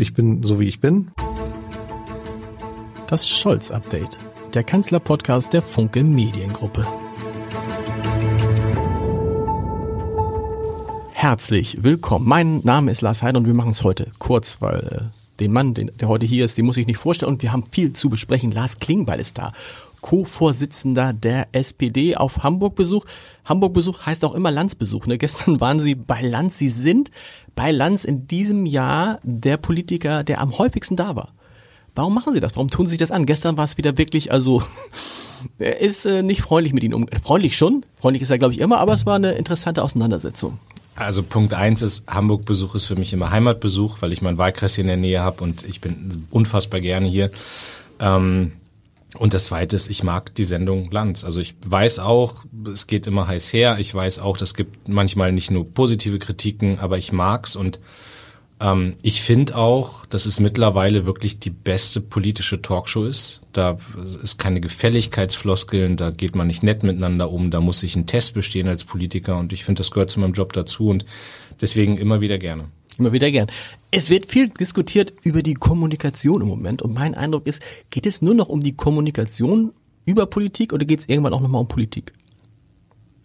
Ich bin so wie ich bin. Das Scholz-Update, der Kanzler-Podcast der Funke Mediengruppe. Herzlich willkommen. Mein Name ist Lars Heid und wir machen es heute kurz, weil äh, den Mann, den, der heute hier ist, den muss ich nicht vorstellen und wir haben viel zu besprechen. Lars Klingbeil ist da. Co-Vorsitzender der SPD auf Hamburg-Besuch. Hamburg-Besuch heißt auch immer Landsbesuch. Ne? Gestern waren Sie bei Lanz. Sie sind bei Lanz in diesem Jahr der Politiker, der am häufigsten da war. Warum machen Sie das? Warum tun Sie sich das an? Gestern war es wieder wirklich, also er ist äh, nicht freundlich mit Ihnen um. Freundlich schon, freundlich ist er glaube ich immer, aber es war eine interessante Auseinandersetzung. Also Punkt eins ist, Hamburg-Besuch ist für mich immer Heimatbesuch, weil ich meinen Wahlkreis hier in der Nähe habe und ich bin unfassbar gerne hier. Ähm, und das Zweite ist, ich mag die Sendung Lanz. Also ich weiß auch, es geht immer heiß her. Ich weiß auch, es gibt manchmal nicht nur positive Kritiken, aber ich mag's und ähm, ich finde auch, dass es mittlerweile wirklich die beste politische Talkshow ist. Da ist keine Gefälligkeitsfloskeln, da geht man nicht nett miteinander um, da muss sich ein Test bestehen als Politiker und ich finde, das gehört zu meinem Job dazu und deswegen immer wieder gerne. Immer wieder gern. Es wird viel diskutiert über die Kommunikation im Moment und mein Eindruck ist, geht es nur noch um die Kommunikation über Politik oder geht es irgendwann auch nochmal um Politik?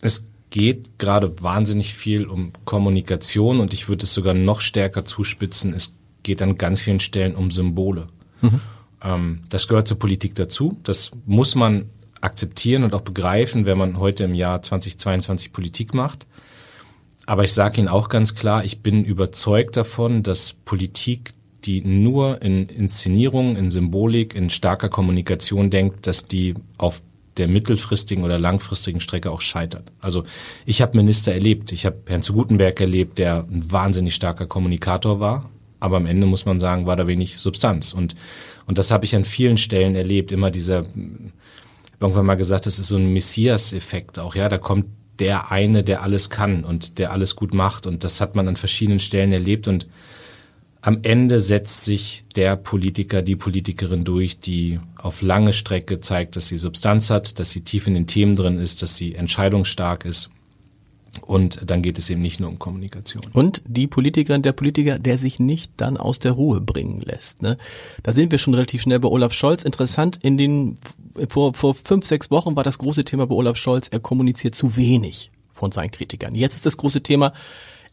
Es geht gerade wahnsinnig viel um Kommunikation und ich würde es sogar noch stärker zuspitzen. Es geht an ganz vielen Stellen um Symbole. Mhm. Ähm, das gehört zur Politik dazu. Das muss man akzeptieren und auch begreifen, wenn man heute im Jahr 2022 Politik macht. Aber ich sage Ihnen auch ganz klar, ich bin überzeugt davon, dass Politik, die nur in Inszenierung, in Symbolik, in starker Kommunikation denkt, dass die auf der mittelfristigen oder langfristigen Strecke auch scheitert. Also ich habe Minister erlebt, ich habe Herrn zu Gutenberg erlebt, der ein wahnsinnig starker Kommunikator war, aber am Ende muss man sagen, war da wenig Substanz. Und, und das habe ich an vielen Stellen erlebt, immer dieser, irgendwann mal gesagt, das ist so ein Messias-Effekt auch, ja, da kommt der eine, der alles kann und der alles gut macht. Und das hat man an verschiedenen Stellen erlebt. Und am Ende setzt sich der Politiker, die Politikerin durch, die auf lange Strecke zeigt, dass sie Substanz hat, dass sie tief in den Themen drin ist, dass sie entscheidungsstark ist. Und dann geht es eben nicht nur um Kommunikation. Und die Politikerin, der Politiker, der sich nicht dann aus der Ruhe bringen lässt. Ne? Da sind wir schon relativ schnell bei Olaf Scholz. Interessant, in den vor, vor fünf, sechs Wochen war das große Thema bei Olaf Scholz, er kommuniziert zu wenig von seinen Kritikern. Jetzt ist das große Thema,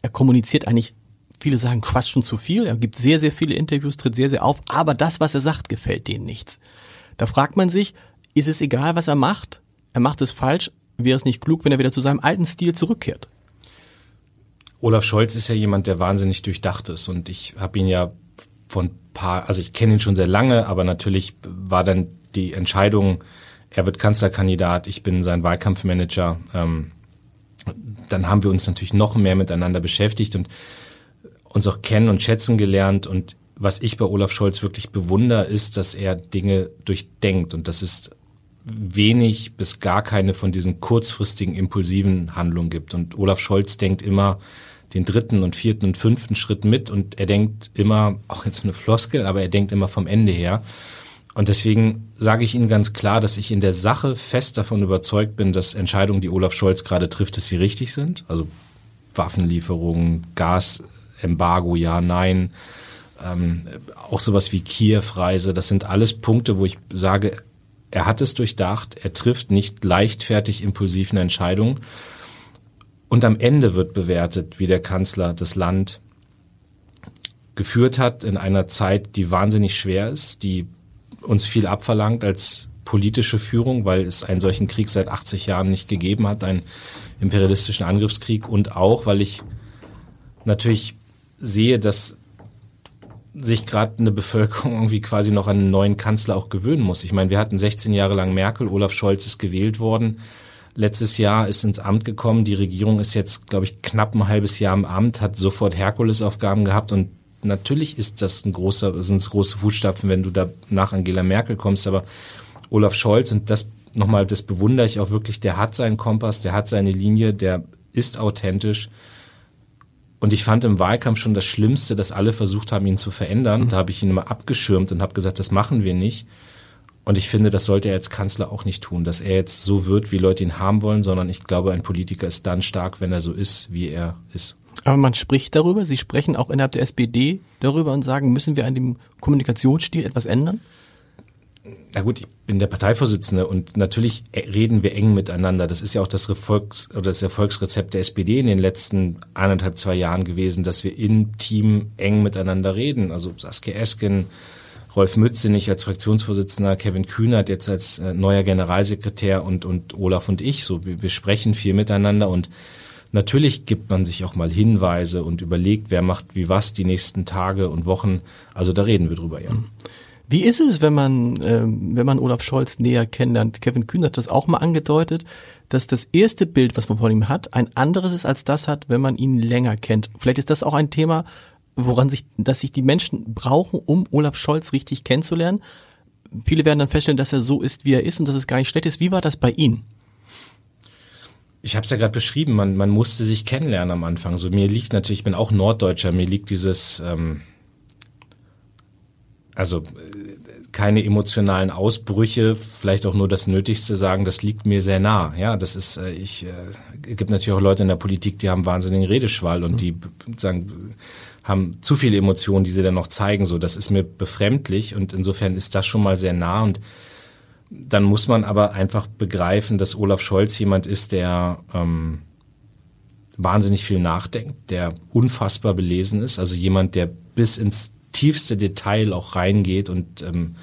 er kommuniziert eigentlich, viele sagen fast schon zu viel, er gibt sehr, sehr viele Interviews, tritt sehr, sehr auf, aber das, was er sagt, gefällt denen nichts. Da fragt man sich, ist es egal, was er macht? Er macht es falsch, wäre es nicht klug, wenn er wieder zu seinem alten Stil zurückkehrt? Olaf Scholz ist ja jemand, der wahnsinnig durchdacht ist und ich habe ihn ja von paar, also ich kenne ihn schon sehr lange, aber natürlich war dann die Entscheidung, er wird Kanzlerkandidat, ich bin sein Wahlkampfmanager, ähm, dann haben wir uns natürlich noch mehr miteinander beschäftigt und uns auch kennen und schätzen gelernt. Und was ich bei Olaf Scholz wirklich bewundere, ist, dass er Dinge durchdenkt. Und das ist wenig bis gar keine von diesen kurzfristigen, impulsiven Handlungen gibt. Und Olaf Scholz denkt immer den dritten und vierten und fünften Schritt mit und er denkt immer, auch jetzt eine Floskel, aber er denkt immer vom Ende her. Und deswegen sage ich Ihnen ganz klar, dass ich in der Sache fest davon überzeugt bin, dass Entscheidungen, die Olaf Scholz gerade trifft, dass sie richtig sind. Also Waffenlieferungen, Gasembargo, ja, nein. Ähm, auch sowas wie Kiew-Reise, das sind alles Punkte, wo ich sage, er hat es durchdacht, er trifft nicht leichtfertig impulsiv eine Entscheidung. Und am Ende wird bewertet, wie der Kanzler das Land geführt hat in einer Zeit, die wahnsinnig schwer ist, die uns viel abverlangt als politische Führung, weil es einen solchen Krieg seit 80 Jahren nicht gegeben hat, einen imperialistischen Angriffskrieg und auch, weil ich natürlich sehe, dass sich gerade eine Bevölkerung irgendwie quasi noch an einen neuen Kanzler auch gewöhnen muss. Ich meine, wir hatten 16 Jahre lang Merkel, Olaf Scholz ist gewählt worden. Letztes Jahr ist ins Amt gekommen. Die Regierung ist jetzt, glaube ich, knapp ein halbes Jahr im Amt, hat sofort Herkulesaufgaben gehabt und natürlich ist das ein großer, sind es große Fußstapfen, wenn du da nach Angela Merkel kommst, aber Olaf Scholz und das nochmal, das bewundere ich auch wirklich, der hat seinen Kompass, der hat seine Linie, der ist authentisch. Und ich fand im Wahlkampf schon das Schlimmste, dass alle versucht haben, ihn zu verändern. Mhm. Da habe ich ihn immer abgeschirmt und habe gesagt, das machen wir nicht. Und ich finde, das sollte er als Kanzler auch nicht tun, dass er jetzt so wird, wie Leute ihn haben wollen, sondern ich glaube, ein Politiker ist dann stark, wenn er so ist, wie er ist. Aber man spricht darüber, Sie sprechen auch innerhalb der SPD darüber und sagen, müssen wir an dem Kommunikationsstil etwas ändern? Na gut, ich bin der Parteivorsitzende und natürlich reden wir eng miteinander. Das ist ja auch das Erfolgs oder das Erfolgsrezept der SPD in den letzten eineinhalb, zwei Jahren gewesen, dass wir im Team eng miteinander reden. Also Saskia Esken, Rolf Mützenich als Fraktionsvorsitzender, Kevin Kühnert jetzt als äh, neuer Generalsekretär und, und Olaf und ich. So, wir, wir sprechen viel miteinander und Natürlich gibt man sich auch mal Hinweise und überlegt, wer macht wie was die nächsten Tage und Wochen. Also da reden wir drüber, ja. Wie ist es, wenn man, ähm, wenn man Olaf Scholz näher kennenlernt? Kevin Kühn hat das auch mal angedeutet, dass das erste Bild, was man von ihm hat, ein anderes ist als das hat, wenn man ihn länger kennt. Vielleicht ist das auch ein Thema, woran sich, dass sich die Menschen brauchen, um Olaf Scholz richtig kennenzulernen. Viele werden dann feststellen, dass er so ist, wie er ist und dass es gar nicht schlecht ist. Wie war das bei Ihnen? Ich habe es ja gerade beschrieben, man, man musste sich kennenlernen am Anfang. So mir liegt natürlich, ich bin auch Norddeutscher, mir liegt dieses, ähm, also äh, keine emotionalen Ausbrüche, vielleicht auch nur das Nötigste sagen, das liegt mir sehr nah. Ja, das ist, äh, ich, äh, gibt natürlich auch Leute in der Politik, die haben wahnsinnigen Redeschwall und die sagen, haben zu viele Emotionen, die sie dann noch zeigen. So, das ist mir befremdlich und insofern ist das schon mal sehr nah und dann muss man aber einfach begreifen, dass Olaf Scholz jemand ist, der ähm, wahnsinnig viel nachdenkt, der unfassbar belesen ist, also jemand, der bis ins tiefste Detail auch reingeht und ähm,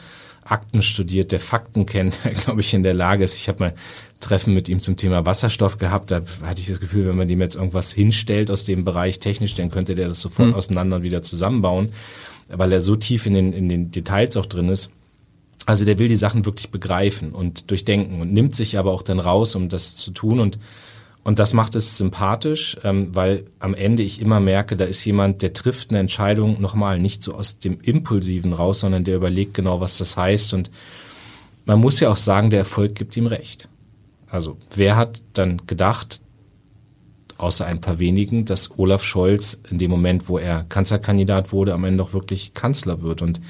Akten studiert, der Fakten kennt, der, glaube ich, in der Lage ist. Ich habe mal Treffen mit ihm zum Thema Wasserstoff gehabt. Da hatte ich das Gefühl, wenn man dem jetzt irgendwas hinstellt aus dem Bereich technisch, dann könnte der das sofort mhm. auseinander und wieder zusammenbauen, weil er so tief in den, in den Details auch drin ist. Also der will die Sachen wirklich begreifen und durchdenken und nimmt sich aber auch dann raus, um das zu tun und und das macht es sympathisch, ähm, weil am Ende ich immer merke, da ist jemand, der trifft eine Entscheidung nochmal nicht so aus dem Impulsiven raus, sondern der überlegt genau, was das heißt. Und man muss ja auch sagen, der Erfolg gibt ihm recht. Also wer hat dann gedacht, außer ein paar wenigen, dass Olaf Scholz in dem Moment, wo er Kanzlerkandidat wurde, am Ende auch wirklich Kanzler wird. Und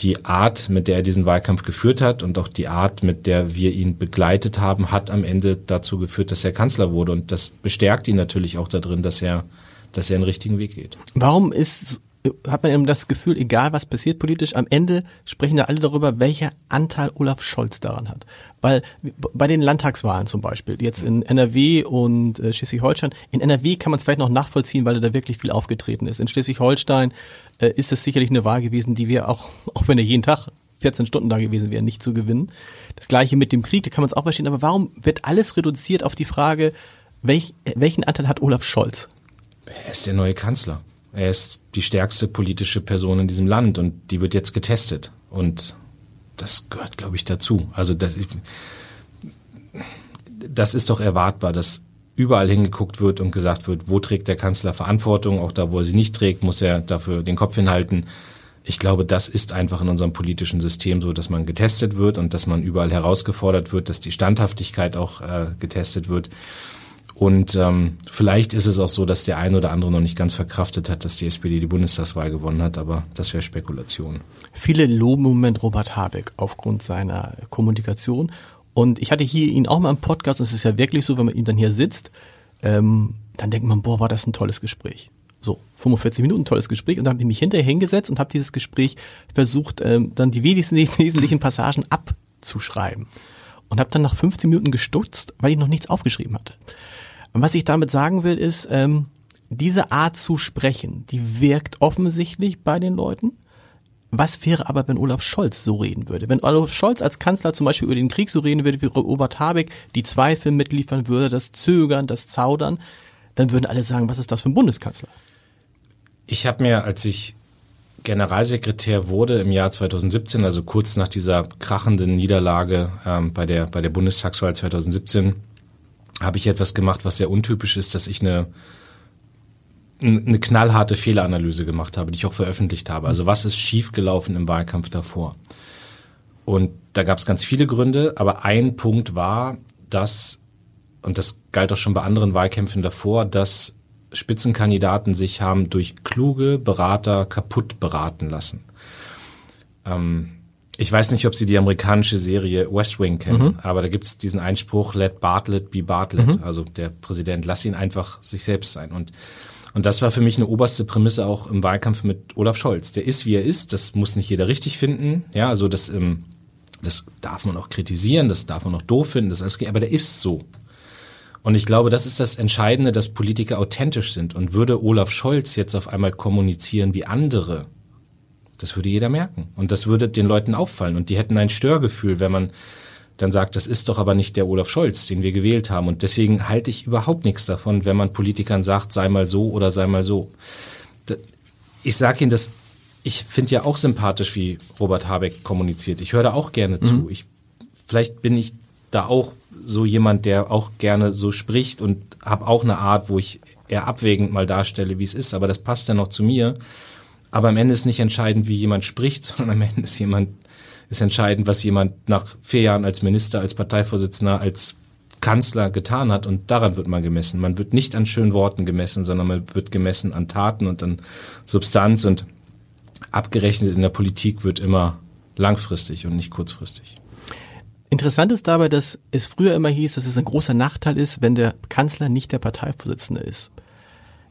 die Art, mit der er diesen Wahlkampf geführt hat und auch die Art, mit der wir ihn begleitet haben, hat am Ende dazu geführt, dass er Kanzler wurde. Und das bestärkt ihn natürlich auch darin, dass er, dass er einen richtigen Weg geht. Warum ist hat man eben das Gefühl, egal was passiert politisch, am Ende sprechen da alle darüber, welcher Anteil Olaf Scholz daran hat. Weil bei den Landtagswahlen zum Beispiel, jetzt in NRW und äh, Schleswig-Holstein, in NRW kann man es vielleicht noch nachvollziehen, weil da wirklich viel aufgetreten ist. In Schleswig-Holstein äh, ist es sicherlich eine Wahl gewesen, die wir auch, auch wenn er jeden Tag 14 Stunden da gewesen wäre, nicht zu gewinnen. Das gleiche mit dem Krieg, da kann man es auch verstehen. Aber warum wird alles reduziert auf die Frage, welch, welchen Anteil hat Olaf Scholz? Er ist der neue Kanzler. Er ist die stärkste politische Person in diesem Land und die wird jetzt getestet. Und das gehört, glaube ich, dazu. Also das, das ist doch erwartbar, dass überall hingeguckt wird und gesagt wird, wo trägt der Kanzler Verantwortung, auch da, wo er sie nicht trägt, muss er dafür den Kopf hinhalten. Ich glaube, das ist einfach in unserem politischen System so, dass man getestet wird und dass man überall herausgefordert wird, dass die Standhaftigkeit auch äh, getestet wird. Und ähm, vielleicht ist es auch so, dass der eine oder andere noch nicht ganz verkraftet hat, dass die SPD die Bundestagswahl gewonnen hat, aber das wäre Spekulation. Viele loben im Moment Robert Habeck aufgrund seiner Kommunikation. Und ich hatte hier ihn auch mal im Podcast, und es ist ja wirklich so, wenn man ihn dann hier sitzt, ähm, dann denkt man, boah, war das ein tolles Gespräch. So, 45 Minuten tolles Gespräch und dann habe ich mich hinterher hingesetzt und habe dieses Gespräch versucht, ähm, dann die wesentlichen Passagen abzuschreiben. Und habe dann nach 15 Minuten gestutzt, weil ich noch nichts aufgeschrieben hatte. Und was ich damit sagen will, ist, ähm, diese Art zu sprechen, die wirkt offensichtlich bei den Leuten. Was wäre aber, wenn Olaf Scholz so reden würde? Wenn Olaf Scholz als Kanzler zum Beispiel über den Krieg so reden würde, wie Robert Habeck die Zweifel mitliefern würde, das Zögern, das Zaudern, dann würden alle sagen, was ist das für ein Bundeskanzler? Ich habe mir, als ich Generalsekretär wurde im Jahr 2017, also kurz nach dieser krachenden Niederlage ähm, bei der bei der Bundestagswahl 2017, habe ich etwas gemacht, was sehr untypisch ist, dass ich eine eine knallharte Fehleranalyse gemacht habe, die ich auch veröffentlicht habe. Also was ist schiefgelaufen im Wahlkampf davor? Und da gab es ganz viele Gründe, aber ein Punkt war, dass, und das galt auch schon bei anderen Wahlkämpfen davor, dass Spitzenkandidaten sich haben durch kluge Berater kaputt beraten lassen. Ähm, ich weiß nicht, ob Sie die amerikanische Serie West Wing kennen, mhm. aber da gibt es diesen Einspruch, let Bartlett be Bartlett. Mhm. Also der Präsident, lass ihn einfach sich selbst sein. Und Und das war für mich eine oberste Prämisse auch im Wahlkampf mit Olaf Scholz. Der ist, wie er ist. Das muss nicht jeder richtig finden. Ja, also das, ähm, das darf man auch kritisieren, das darf man auch doof finden, das alles, aber der ist so. Und ich glaube, das ist das Entscheidende, dass Politiker authentisch sind. Und würde Olaf Scholz jetzt auf einmal kommunizieren wie andere, das würde jeder merken. Und das würde den Leuten auffallen. Und die hätten ein Störgefühl, wenn man dann sagt, das ist doch aber nicht der Olaf Scholz, den wir gewählt haben. Und deswegen halte ich überhaupt nichts davon, wenn man Politikern sagt, sei mal so oder sei mal so. Ich sage Ihnen das, ich finde ja auch sympathisch, wie Robert Habeck kommuniziert. Ich höre da auch gerne zu. Mhm. Ich, vielleicht bin ich da auch so jemand, der auch gerne so spricht und habe auch eine Art, wo ich eher abwägend mal darstelle, wie es ist. Aber das passt ja noch zu mir. Aber am Ende ist nicht entscheidend, wie jemand spricht, sondern am Ende ist jemand ist entscheidend, was jemand nach vier Jahren als Minister, als Parteivorsitzender, als Kanzler getan hat und daran wird man gemessen. Man wird nicht an schönen Worten gemessen, sondern man wird gemessen an Taten und an Substanz und abgerechnet in der Politik wird immer langfristig und nicht kurzfristig. Interessant ist dabei, dass es früher immer hieß, dass es ein großer Nachteil ist, wenn der Kanzler nicht der Parteivorsitzende ist.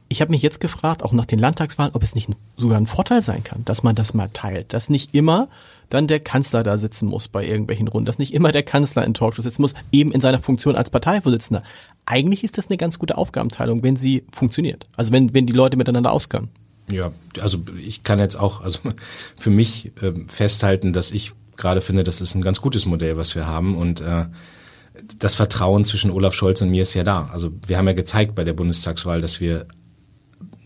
Ich habe mich jetzt gefragt, auch nach den Landtagswahlen, ob es nicht sogar ein Vorteil sein kann, dass man das mal teilt, dass nicht immer dann der Kanzler da sitzen muss bei irgendwelchen Runden, dass nicht immer der Kanzler in Talkshows sitzen muss, eben in seiner Funktion als Parteivorsitzender. Eigentlich ist das eine ganz gute Aufgabenteilung, wenn sie funktioniert. Also wenn, wenn die Leute miteinander auskommen. Ja, also ich kann jetzt auch also für mich äh, festhalten, dass ich gerade finde, das ist ein ganz gutes Modell, was wir haben und äh, das Vertrauen zwischen Olaf Scholz und mir ist ja da. Also wir haben ja gezeigt bei der Bundestagswahl, dass wir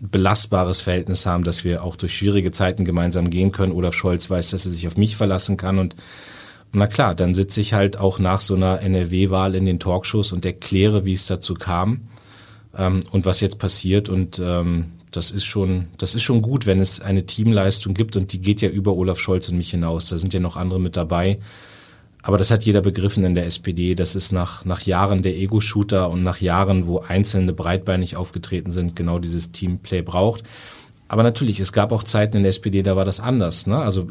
belastbares Verhältnis haben, dass wir auch durch schwierige Zeiten gemeinsam gehen können. Olaf Scholz weiß, dass er sich auf mich verlassen kann und na klar, dann sitze ich halt auch nach so einer NRW-Wahl in den Talkshows und erkläre, wie es dazu kam ähm, und was jetzt passiert. Und ähm, das ist schon, das ist schon gut, wenn es eine Teamleistung gibt und die geht ja über Olaf Scholz und mich hinaus. Da sind ja noch andere mit dabei. Aber das hat jeder begriffen in der SPD. Das ist nach, nach Jahren der Ego-Shooter und nach Jahren, wo Einzelne breitbeinig aufgetreten sind, genau dieses Teamplay braucht. Aber natürlich, es gab auch Zeiten in der SPD, da war das anders. Ne? Also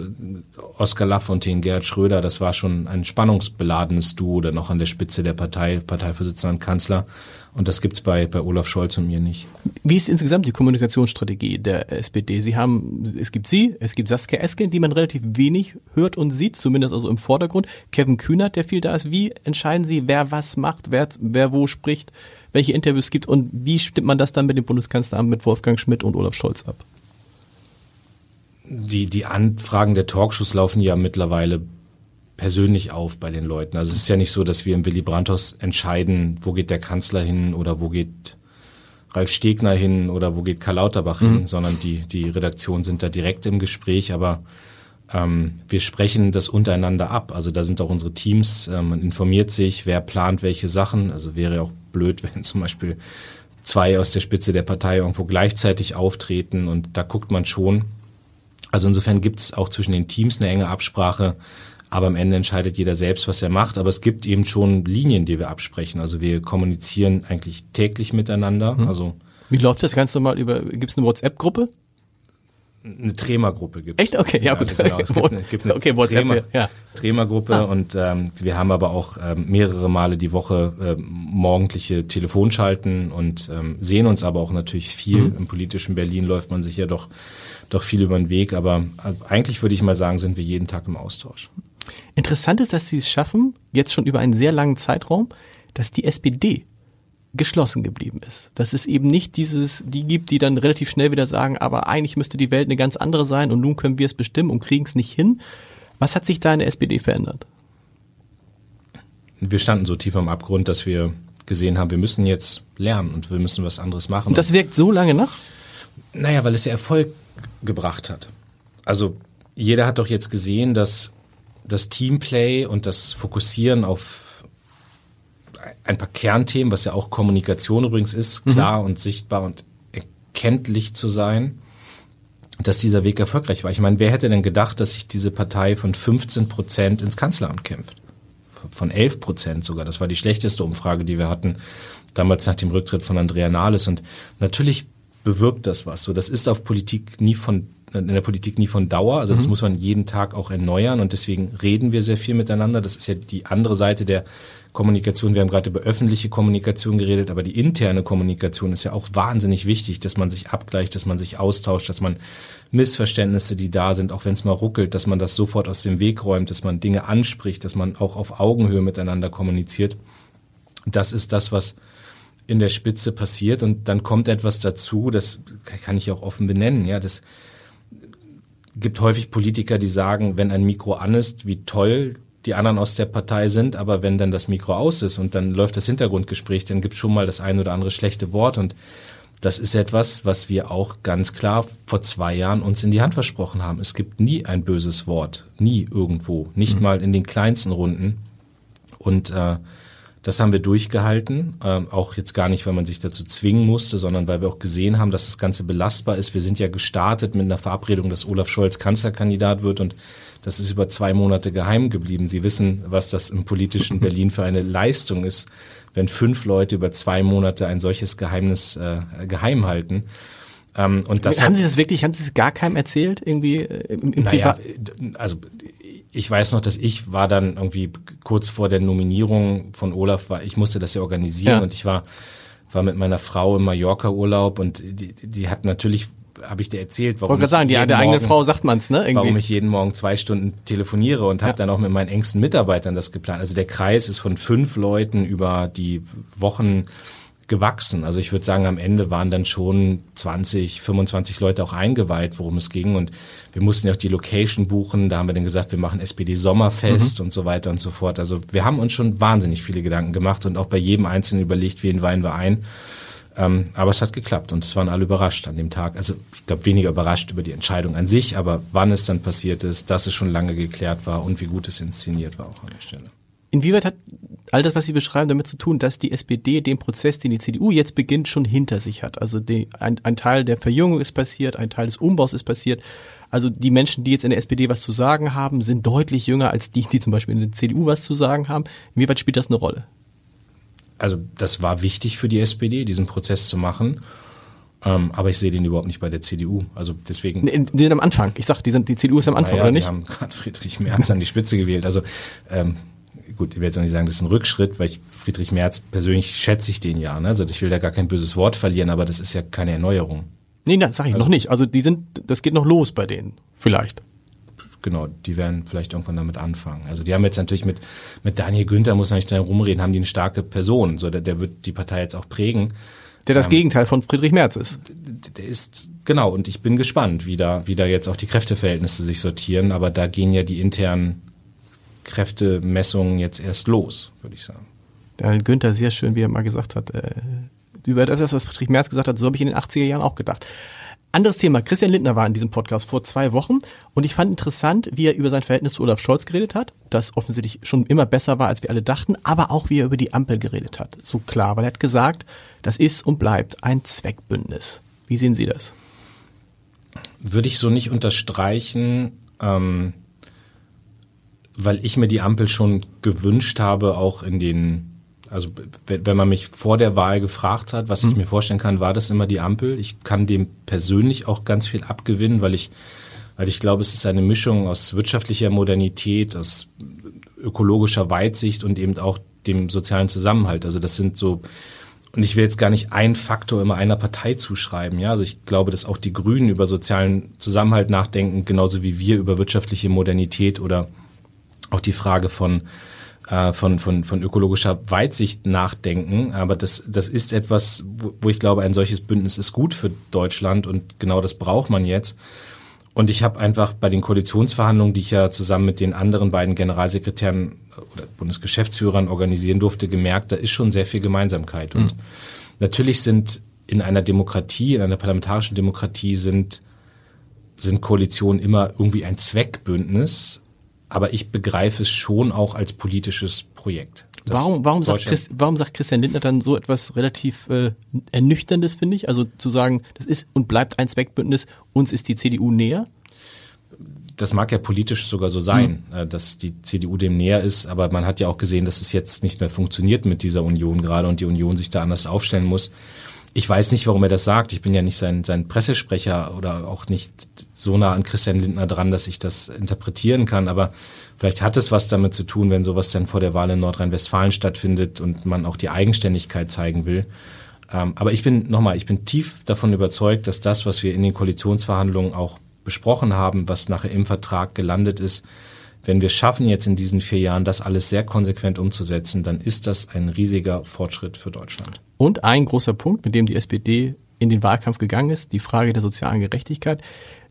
Oskar Lafontaine, Gerhard Schröder, das war schon ein spannungsbeladenes Duo, dann auch an der Spitze der Partei, Parteivorsitzender und Kanzler. Und das gibt's bei, bei Olaf Scholz und mir nicht. Wie ist insgesamt die Kommunikationsstrategie der SPD? Sie haben, es gibt Sie, es gibt Saskia Esken, die man relativ wenig hört und sieht, zumindest also im Vordergrund. Kevin Kühnert, der viel da ist. Wie entscheiden Sie, wer was macht, wer, wer wo spricht? Welche Interviews gibt und wie stimmt man das dann mit dem Bundeskanzleramt mit Wolfgang Schmidt und Olaf Scholz ab? Die, die Anfragen der Talkshows laufen ja mittlerweile persönlich auf bei den Leuten. Also es ist ja nicht so, dass wir im Willy Brandt-Haus entscheiden, wo geht der Kanzler hin oder wo geht Ralf Stegner hin oder wo geht Karl Lauterbach mhm. hin, sondern die, die Redaktionen sind da direkt im Gespräch, aber ähm, wir sprechen das untereinander ab. Also da sind auch unsere Teams, äh, man informiert sich, wer plant welche Sachen. Also wäre auch blöd, wenn zum Beispiel zwei aus der Spitze der Partei irgendwo gleichzeitig auftreten und da guckt man schon. Also insofern gibt es auch zwischen den Teams eine enge Absprache, aber am Ende entscheidet jeder selbst, was er macht. Aber es gibt eben schon Linien, die wir absprechen. Also wir kommunizieren eigentlich täglich miteinander. Mhm. Also wie läuft das Ganze mal über? Gibt es eine WhatsApp-Gruppe? Eine Trema-Gruppe gibt Echt? Okay, ja, gut. Also genau, es gibt eine, gibt eine okay, WhatsApp, Trema, ja. Trema-Gruppe ah. und ähm, wir haben aber auch ähm, mehrere Male die Woche ähm, morgendliche Telefonschalten und ähm, sehen uns aber auch natürlich viel. Mhm. Im politischen Berlin läuft man sich ja doch, doch viel über den Weg, aber äh, eigentlich würde ich mal sagen, sind wir jeden Tag im Austausch. Interessant ist, dass Sie es schaffen, jetzt schon über einen sehr langen Zeitraum, dass die SPD geschlossen geblieben ist. Dass es eben nicht dieses, die gibt, die dann relativ schnell wieder sagen, aber eigentlich müsste die Welt eine ganz andere sein und nun können wir es bestimmen und kriegen es nicht hin. Was hat sich da in der SPD verändert? Wir standen so tief am Abgrund, dass wir gesehen haben, wir müssen jetzt lernen und wir müssen was anderes machen. Und das wirkt so lange nach? Naja, weil es ja Erfolg gebracht hat. Also jeder hat doch jetzt gesehen, dass das Teamplay und das Fokussieren auf ein paar Kernthemen, was ja auch Kommunikation übrigens ist, mhm. klar mhm. und sichtbar und erkenntlich zu sein, dass dieser Weg erfolgreich war. Ich meine, wer hätte denn gedacht, dass sich diese Partei von 15 Prozent ins Kanzleramt kämpft? Von 11 Prozent sogar. Das war die schlechteste Umfrage, die wir hatten, damals nach dem Rücktritt von Andrea Nahles. Und natürlich bewirkt das was. So, das ist auf Politik nie von in der Politik nie von Dauer. Also das mhm. muss man jeden Tag auch erneuern und deswegen reden wir sehr viel miteinander. Das ist ja die andere Seite der Kommunikation. Wir haben gerade über öffentliche Kommunikation geredet, aber die interne Kommunikation ist ja auch wahnsinnig wichtig, dass man sich abgleicht, dass man sich austauscht, dass man Missverständnisse, die da sind, auch wenn es mal ruckelt, dass man das sofort aus dem Weg räumt, dass man Dinge anspricht, dass man auch auf Augenhöhe miteinander kommuniziert. Das ist das, was in der Spitze passiert und dann kommt etwas dazu, das kann ich auch offen benennen, ja, das gibt häufig Politiker, die sagen, wenn ein Mikro an ist, wie toll die anderen aus der Partei sind, aber wenn dann das Mikro aus ist und dann läuft das Hintergrundgespräch, dann gibt es schon mal das ein oder andere schlechte Wort und das ist etwas, was wir auch ganz klar vor zwei Jahren uns in die Hand versprochen haben. Es gibt nie ein böses Wort, nie irgendwo, nicht mhm. mal in den kleinsten Runden. Und äh, das haben wir durchgehalten, ähm, auch jetzt gar nicht, weil man sich dazu zwingen musste, sondern weil wir auch gesehen haben, dass das Ganze belastbar ist. Wir sind ja gestartet mit einer Verabredung, dass Olaf Scholz Kanzlerkandidat wird und das ist über zwei Monate geheim geblieben. Sie wissen, was das im politischen Berlin für eine Leistung ist, wenn fünf Leute über zwei Monate ein solches Geheimnis äh, geheim halten. Ähm, und das haben Sie das wirklich, haben Sie es gar keinem erzählt, irgendwie äh, im, im naja, Also ich weiß noch, dass ich war dann irgendwie kurz vor der Nominierung von Olaf, war, ich musste das ja organisieren ja. und ich war, war mit meiner Frau im Mallorca-Urlaub und die, die hat natürlich habe ich dir erzählt, warum ich sagen, die, der eigenen Frau sagt man's, ne? Irgendwie. Warum ich jeden Morgen zwei Stunden telefoniere und habe ja. dann auch mit meinen engsten Mitarbeitern das geplant. Also der Kreis ist von fünf Leuten über die Wochen gewachsen. Also ich würde sagen, am Ende waren dann schon 20, 25 Leute auch eingeweiht, worum es ging. Und wir mussten ja auch die Location buchen. Da haben wir dann gesagt, wir machen SPD Sommerfest mhm. und so weiter und so fort. Also wir haben uns schon wahnsinnig viele Gedanken gemacht und auch bei jedem Einzelnen überlegt, wen weihen wir ein. Ähm, aber es hat geklappt und es waren alle überrascht an dem Tag. Also ich glaube weniger überrascht über die Entscheidung an sich, aber wann es dann passiert ist, dass es schon lange geklärt war und wie gut es inszeniert war auch an der Stelle. Inwieweit hat all das, was Sie beschreiben, damit zu tun, dass die SPD den Prozess, den die CDU jetzt beginnt, schon hinter sich hat? Also die, ein, ein Teil der Verjüngung ist passiert, ein Teil des Umbaus ist passiert. Also die Menschen, die jetzt in der SPD was zu sagen haben, sind deutlich jünger als die, die zum Beispiel in der CDU was zu sagen haben. Inwieweit spielt das eine Rolle? Also das war wichtig für die SPD, diesen Prozess zu machen. Ähm, aber ich sehe den überhaupt nicht bei der CDU. Also deswegen. Die sind am Anfang. Ich sag, die, sind, die CDU ist am Anfang, ja, oder nicht? Die haben gerade Friedrich Merz an die Spitze gewählt. Also ähm, gut, ich will jetzt auch nicht sagen, das ist ein Rückschritt, weil ich Friedrich Merz persönlich schätze ich den ja. Ne? Also ich will da gar kein böses Wort verlieren, aber das ist ja keine Erneuerung. Nee, das sag ich also, noch nicht. Also die sind, das geht noch los bei denen, vielleicht. Genau, die werden vielleicht irgendwann damit anfangen. Also die haben jetzt natürlich mit, mit Daniel Günther, muss man nicht dran rumreden, haben die eine starke Person. So, der, der wird die Partei jetzt auch prägen. Der das ähm, Gegenteil von Friedrich Merz ist. Der ist, genau, und ich bin gespannt, wie da, wie da jetzt auch die Kräfteverhältnisse sich sortieren, aber da gehen ja die internen Kräftemessungen jetzt erst los, würde ich sagen. Daniel Günther, sehr schön, wie er mal gesagt hat, äh, über das, was Friedrich Merz gesagt hat, so habe ich in den 80er Jahren auch gedacht. Anderes Thema. Christian Lindner war in diesem Podcast vor zwei Wochen und ich fand interessant, wie er über sein Verhältnis zu Olaf Scholz geredet hat, das offensichtlich schon immer besser war, als wir alle dachten, aber auch wie er über die Ampel geredet hat. So klar, weil er hat gesagt, das ist und bleibt ein Zweckbündnis. Wie sehen Sie das? Würde ich so nicht unterstreichen. Ähm weil ich mir die Ampel schon gewünscht habe, auch in den, also wenn man mich vor der Wahl gefragt hat, was ich mhm. mir vorstellen kann, war das immer die Ampel. Ich kann dem persönlich auch ganz viel abgewinnen, weil ich, weil ich glaube, es ist eine Mischung aus wirtschaftlicher Modernität, aus ökologischer Weitsicht und eben auch dem sozialen Zusammenhalt. Also das sind so, und ich will jetzt gar nicht einen Faktor immer einer Partei zuschreiben. Ja, also ich glaube, dass auch die Grünen über sozialen Zusammenhalt nachdenken, genauso wie wir über wirtschaftliche Modernität oder auch die Frage von äh, von, von, von ökologischer Weitsicht nachdenken. Aber das, das ist etwas, wo, wo ich glaube, ein solches Bündnis ist gut für Deutschland und genau das braucht man jetzt. Und ich habe einfach bei den Koalitionsverhandlungen, die ich ja zusammen mit den anderen beiden Generalsekretären oder Bundesgeschäftsführern organisieren durfte, gemerkt, da ist schon sehr viel Gemeinsamkeit. Und mhm. natürlich sind in einer Demokratie, in einer parlamentarischen Demokratie sind, sind Koalitionen immer irgendwie ein Zweckbündnis aber ich begreife es schon auch als politisches Projekt. Warum, warum, sagt Christ, warum sagt Christian Lindner dann so etwas relativ äh, Ernüchterndes, finde ich? Also zu sagen, das ist und bleibt ein Zweckbündnis, uns ist die CDU näher? Das mag ja politisch sogar so sein, mhm. dass die CDU dem näher ist, aber man hat ja auch gesehen, dass es jetzt nicht mehr funktioniert mit dieser Union gerade und die Union sich da anders aufstellen muss. Ich weiß nicht, warum er das sagt. Ich bin ja nicht sein, sein Pressesprecher oder auch nicht so nah an Christian Lindner dran, dass ich das interpretieren kann. Aber vielleicht hat es was damit zu tun, wenn sowas dann vor der Wahl in Nordrhein-Westfalen stattfindet und man auch die Eigenständigkeit zeigen will. Ähm, aber ich bin, nochmal, ich bin tief davon überzeugt, dass das, was wir in den Koalitionsverhandlungen auch besprochen haben, was nachher im Vertrag gelandet ist, wenn wir schaffen, jetzt in diesen vier Jahren das alles sehr konsequent umzusetzen, dann ist das ein riesiger Fortschritt für Deutschland. Und ein großer Punkt, mit dem die SPD in den Wahlkampf gegangen ist, die Frage der sozialen Gerechtigkeit.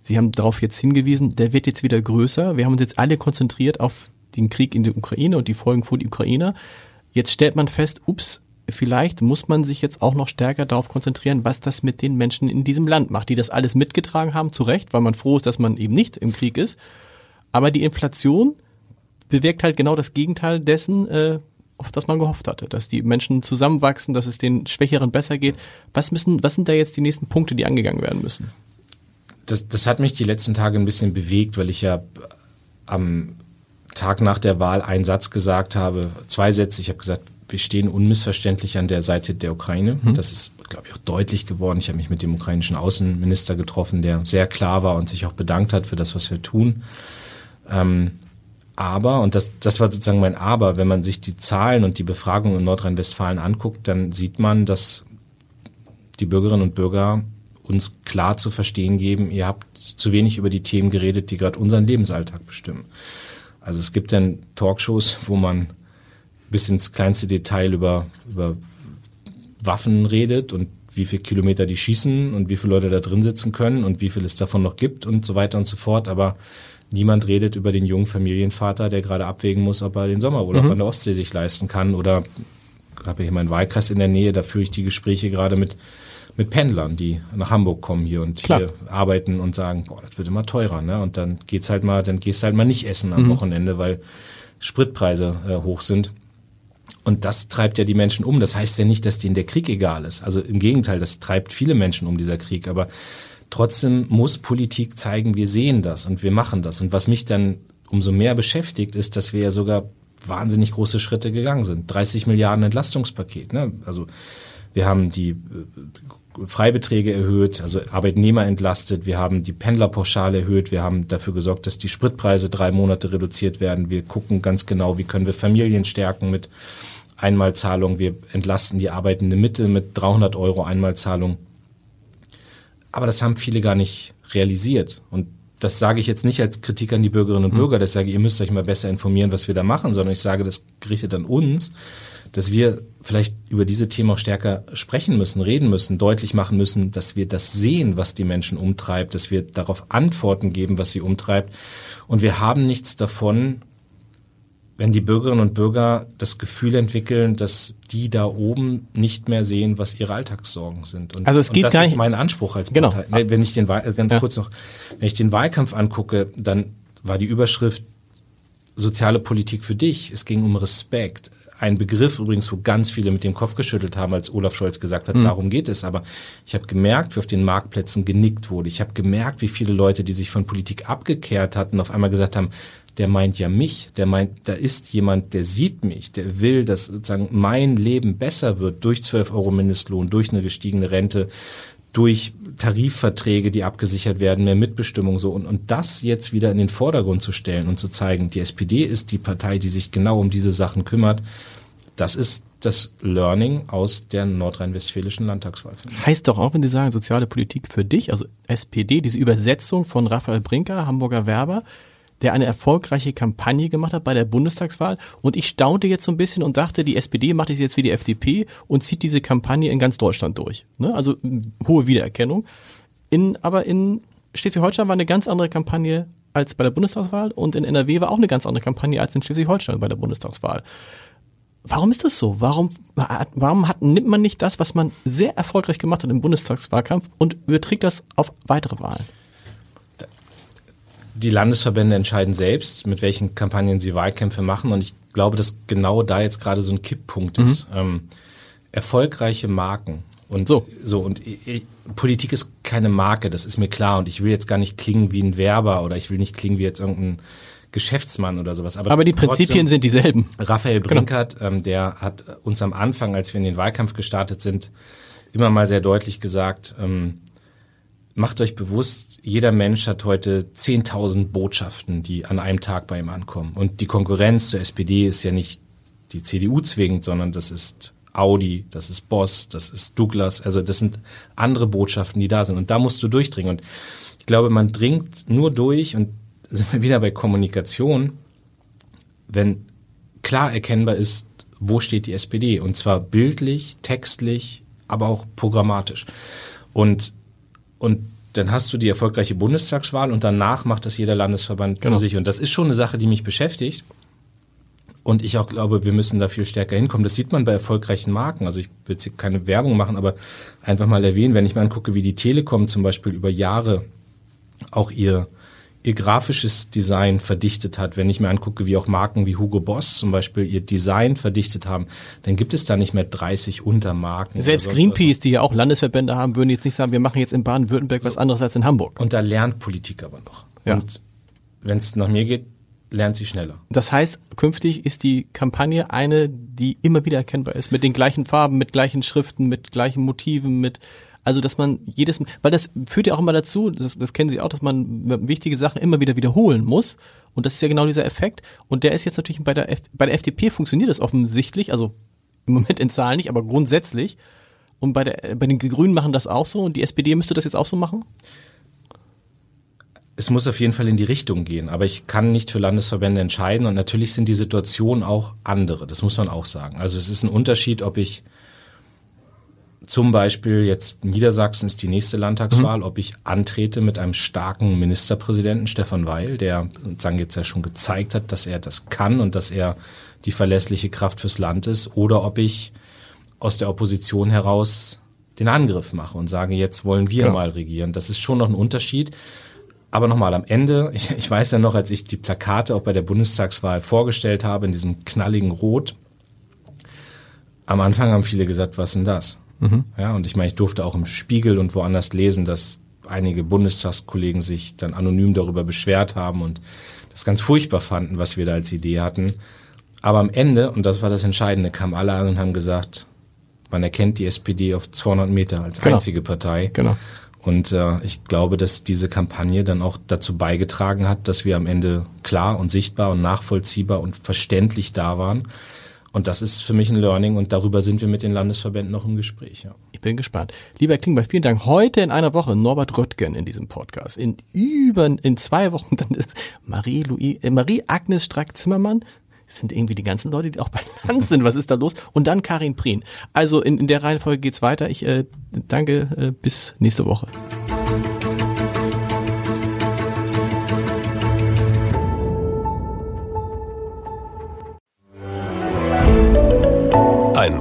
Sie haben darauf jetzt hingewiesen, der wird jetzt wieder größer. Wir haben uns jetzt alle konzentriert auf den Krieg in der Ukraine und die Folgen für die Ukrainer. Jetzt stellt man fest, ups, vielleicht muss man sich jetzt auch noch stärker darauf konzentrieren, was das mit den Menschen in diesem Land macht, die das alles mitgetragen haben, zu Recht, weil man froh ist, dass man eben nicht im Krieg ist. Aber die Inflation bewirkt halt genau das Gegenteil dessen, äh, auf das man gehofft hatte, dass die Menschen zusammenwachsen, dass es den Schwächeren besser geht. Was müssen, was sind da jetzt die nächsten Punkte, die angegangen werden müssen? Das, das hat mich die letzten Tage ein bisschen bewegt, weil ich ja am Tag nach der Wahl einen Satz gesagt habe, zwei Sätze. Ich habe gesagt, wir stehen unmissverständlich an der Seite der Ukraine. Mhm. Das ist, glaube ich, auch deutlich geworden. Ich habe mich mit dem ukrainischen Außenminister getroffen, der sehr klar war und sich auch bedankt hat für das, was wir tun. Ähm, aber, und das, das war sozusagen mein Aber, wenn man sich die Zahlen und die Befragung in Nordrhein-Westfalen anguckt, dann sieht man, dass die Bürgerinnen und Bürger uns klar zu verstehen geben, ihr habt zu wenig über die Themen geredet, die gerade unseren Lebensalltag bestimmen. Also es gibt dann Talkshows, wo man bis ins kleinste Detail über, über Waffen redet und wie viele Kilometer die schießen und wie viele Leute da drin sitzen können und wie viel es davon noch gibt und so weiter und so fort. Aber Niemand redet über den jungen Familienvater, der gerade abwägen muss, ob er den Sommerurlaub mhm. an der Ostsee sich leisten kann. Oder habe hier meinen Wahlkreis in der Nähe, da führe ich die Gespräche gerade mit, mit Pendlern, die nach Hamburg kommen hier und Klar. hier arbeiten und sagen, boah, das wird immer teurer, ne? Und dann geht's halt mal, dann gehst halt mal nicht essen am mhm. Wochenende, weil Spritpreise äh, hoch sind. Und das treibt ja die Menschen um. Das heißt ja nicht, dass denen der Krieg egal ist. Also im Gegenteil, das treibt viele Menschen um, dieser Krieg. Aber Trotzdem muss Politik zeigen, wir sehen das und wir machen das. Und was mich dann umso mehr beschäftigt, ist, dass wir ja sogar wahnsinnig große Schritte gegangen sind. 30 Milliarden Entlastungspaket. Ne? Also wir haben die äh, Freibeträge erhöht, also Arbeitnehmer entlastet, wir haben die Pendlerpauschale erhöht, wir haben dafür gesorgt, dass die Spritpreise drei Monate reduziert werden. Wir gucken ganz genau, wie können wir Familien stärken mit Einmalzahlung. Wir entlasten die arbeitende Mitte mit 300 Euro Einmalzahlung. Aber das haben viele gar nicht realisiert. Und das sage ich jetzt nicht als Kritik an die Bürgerinnen und hm. Bürger, das sage ich, ihr müsst euch mal besser informieren, was wir da machen, sondern ich sage das gerichtet an uns, dass wir vielleicht über diese Themen auch stärker sprechen müssen, reden müssen, deutlich machen müssen, dass wir das sehen, was die Menschen umtreibt, dass wir darauf Antworten geben, was sie umtreibt. Und wir haben nichts davon, wenn die Bürgerinnen und Bürger das Gefühl entwickeln, dass die da oben nicht mehr sehen, was ihre Alltagssorgen sind. Und, also es geht und das gar ist mein Anspruch als genau. Partei. Wenn ich den ganz ja. kurz noch, wenn ich den Wahlkampf angucke, dann war die Überschrift soziale Politik für dich. Es ging um Respekt. Ein Begriff übrigens, wo ganz viele mit dem Kopf geschüttelt haben, als Olaf Scholz gesagt hat, mhm. darum geht es. Aber ich habe gemerkt, wie auf den Marktplätzen genickt wurde. Ich habe gemerkt, wie viele Leute, die sich von Politik abgekehrt hatten, auf einmal gesagt haben, der meint ja mich, der meint, da ist jemand, der sieht mich, der will, dass sozusagen mein Leben besser wird durch 12 Euro Mindestlohn, durch eine gestiegene Rente, durch Tarifverträge, die abgesichert werden, mehr Mitbestimmung so und, und das jetzt wieder in den Vordergrund zu stellen und zu zeigen, die SPD ist die Partei, die sich genau um diese Sachen kümmert, das ist das Learning aus der nordrhein-westfälischen Landtagswahl. Heißt doch auch, wenn Sie sagen, soziale Politik für dich, also SPD, diese Übersetzung von Raphael Brinker, Hamburger Werber, der eine erfolgreiche Kampagne gemacht hat bei der Bundestagswahl. Und ich staunte jetzt so ein bisschen und dachte, die SPD macht es jetzt wie die FDP und zieht diese Kampagne in ganz Deutschland durch. Ne? Also hohe Wiedererkennung. In, aber in Schleswig-Holstein war eine ganz andere Kampagne als bei der Bundestagswahl und in NRW war auch eine ganz andere Kampagne als in Schleswig-Holstein bei der Bundestagswahl. Warum ist das so? Warum, warum hat, nimmt man nicht das, was man sehr erfolgreich gemacht hat im Bundestagswahlkampf und überträgt das auf weitere Wahlen? Die Landesverbände entscheiden selbst, mit welchen Kampagnen sie Wahlkämpfe machen. Und ich glaube, dass genau da jetzt gerade so ein Kipppunkt mhm. ist. Ähm, erfolgreiche Marken. Und so, so und ich, Politik ist keine Marke, das ist mir klar. Und ich will jetzt gar nicht klingen wie ein Werber oder ich will nicht klingen wie jetzt irgendein Geschäftsmann oder sowas. Aber, Aber die Prinzipien sind dieselben. Raphael genau. Brinkert, genau. ähm, der hat uns am Anfang, als wir in den Wahlkampf gestartet sind, immer mal sehr deutlich gesagt, ähm, macht euch bewusst, jeder Mensch hat heute 10.000 Botschaften, die an einem Tag bei ihm ankommen. Und die Konkurrenz zur SPD ist ja nicht die CDU zwingend, sondern das ist Audi, das ist Boss, das ist Douglas. Also das sind andere Botschaften, die da sind. Und da musst du durchdringen. Und ich glaube, man dringt nur durch und sind wir wieder bei Kommunikation, wenn klar erkennbar ist, wo steht die SPD. Und zwar bildlich, textlich, aber auch programmatisch. Und, und dann hast du die erfolgreiche Bundestagswahl und danach macht das jeder Landesverband genau. für sich. Und das ist schon eine Sache, die mich beschäftigt. Und ich auch glaube, wir müssen da viel stärker hinkommen. Das sieht man bei erfolgreichen Marken. Also ich will jetzt keine Werbung machen, aber einfach mal erwähnen, wenn ich mir angucke, wie die Telekom zum Beispiel über Jahre auch ihr ihr grafisches Design verdichtet hat, wenn ich mir angucke, wie auch Marken wie Hugo Boss zum Beispiel ihr Design verdichtet haben, dann gibt es da nicht mehr 30 Untermarken. Selbst Greenpeace, was. die ja auch Landesverbände haben, würden jetzt nicht sagen, wir machen jetzt in Baden-Württemberg so. was anderes als in Hamburg. Und da lernt Politik aber noch. Ja. Und wenn es nach mir geht, lernt sie schneller. Das heißt, künftig ist die Kampagne eine, die immer wieder erkennbar ist, mit den gleichen Farben, mit gleichen Schriften, mit gleichen Motiven, mit also, dass man jedes, weil das führt ja auch immer dazu, das, das kennen Sie auch, dass man wichtige Sachen immer wieder wiederholen muss. Und das ist ja genau dieser Effekt. Und der ist jetzt natürlich bei der, F bei der FDP funktioniert das offensichtlich, also im Moment in Zahlen nicht, aber grundsätzlich. Und bei, der, bei den Grünen machen das auch so und die SPD müsste das jetzt auch so machen? Es muss auf jeden Fall in die Richtung gehen, aber ich kann nicht für Landesverbände entscheiden und natürlich sind die Situationen auch andere, das muss man auch sagen. Also es ist ein Unterschied, ob ich zum Beispiel jetzt Niedersachsen ist die nächste Landtagswahl, mhm. ob ich antrete mit einem starken Ministerpräsidenten Stefan Weil, der sozusagen jetzt ja schon gezeigt hat, dass er das kann und dass er die verlässliche Kraft fürs Land ist, oder ob ich aus der Opposition heraus den Angriff mache und sage, jetzt wollen wir ja. mal regieren. Das ist schon noch ein Unterschied. Aber nochmal am Ende, ich, ich weiß ja noch, als ich die Plakate auch bei der Bundestagswahl vorgestellt habe, in diesem knalligen Rot, am Anfang haben viele gesagt, was denn das? Mhm. Ja, und ich meine, ich durfte auch im Spiegel und woanders lesen, dass einige Bundestagskollegen sich dann anonym darüber beschwert haben und das ganz furchtbar fanden, was wir da als Idee hatten. Aber am Ende, und das war das Entscheidende, kamen alle an und haben gesagt, man erkennt die SPD auf 200 Meter als genau. einzige Partei. Genau. Und äh, ich glaube, dass diese Kampagne dann auch dazu beigetragen hat, dass wir am Ende klar und sichtbar und nachvollziehbar und verständlich da waren. Und das ist für mich ein Learning und darüber sind wir mit den Landesverbänden noch im Gespräch. Ja. Ich bin gespannt. Lieber Herr Klingbeil, vielen Dank. Heute in einer Woche Norbert Röttgen in diesem Podcast. In über, in zwei Wochen dann ist Marie-Louis, äh, Marie-Agnes Strack-Zimmermann. sind irgendwie die ganzen Leute, die auch bei Land sind. Was ist da los? Und dann Karin Prien. Also in, in der Reihenfolge geht's weiter. Ich äh, danke, äh, bis nächste Woche.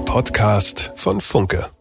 Podcast von Funke.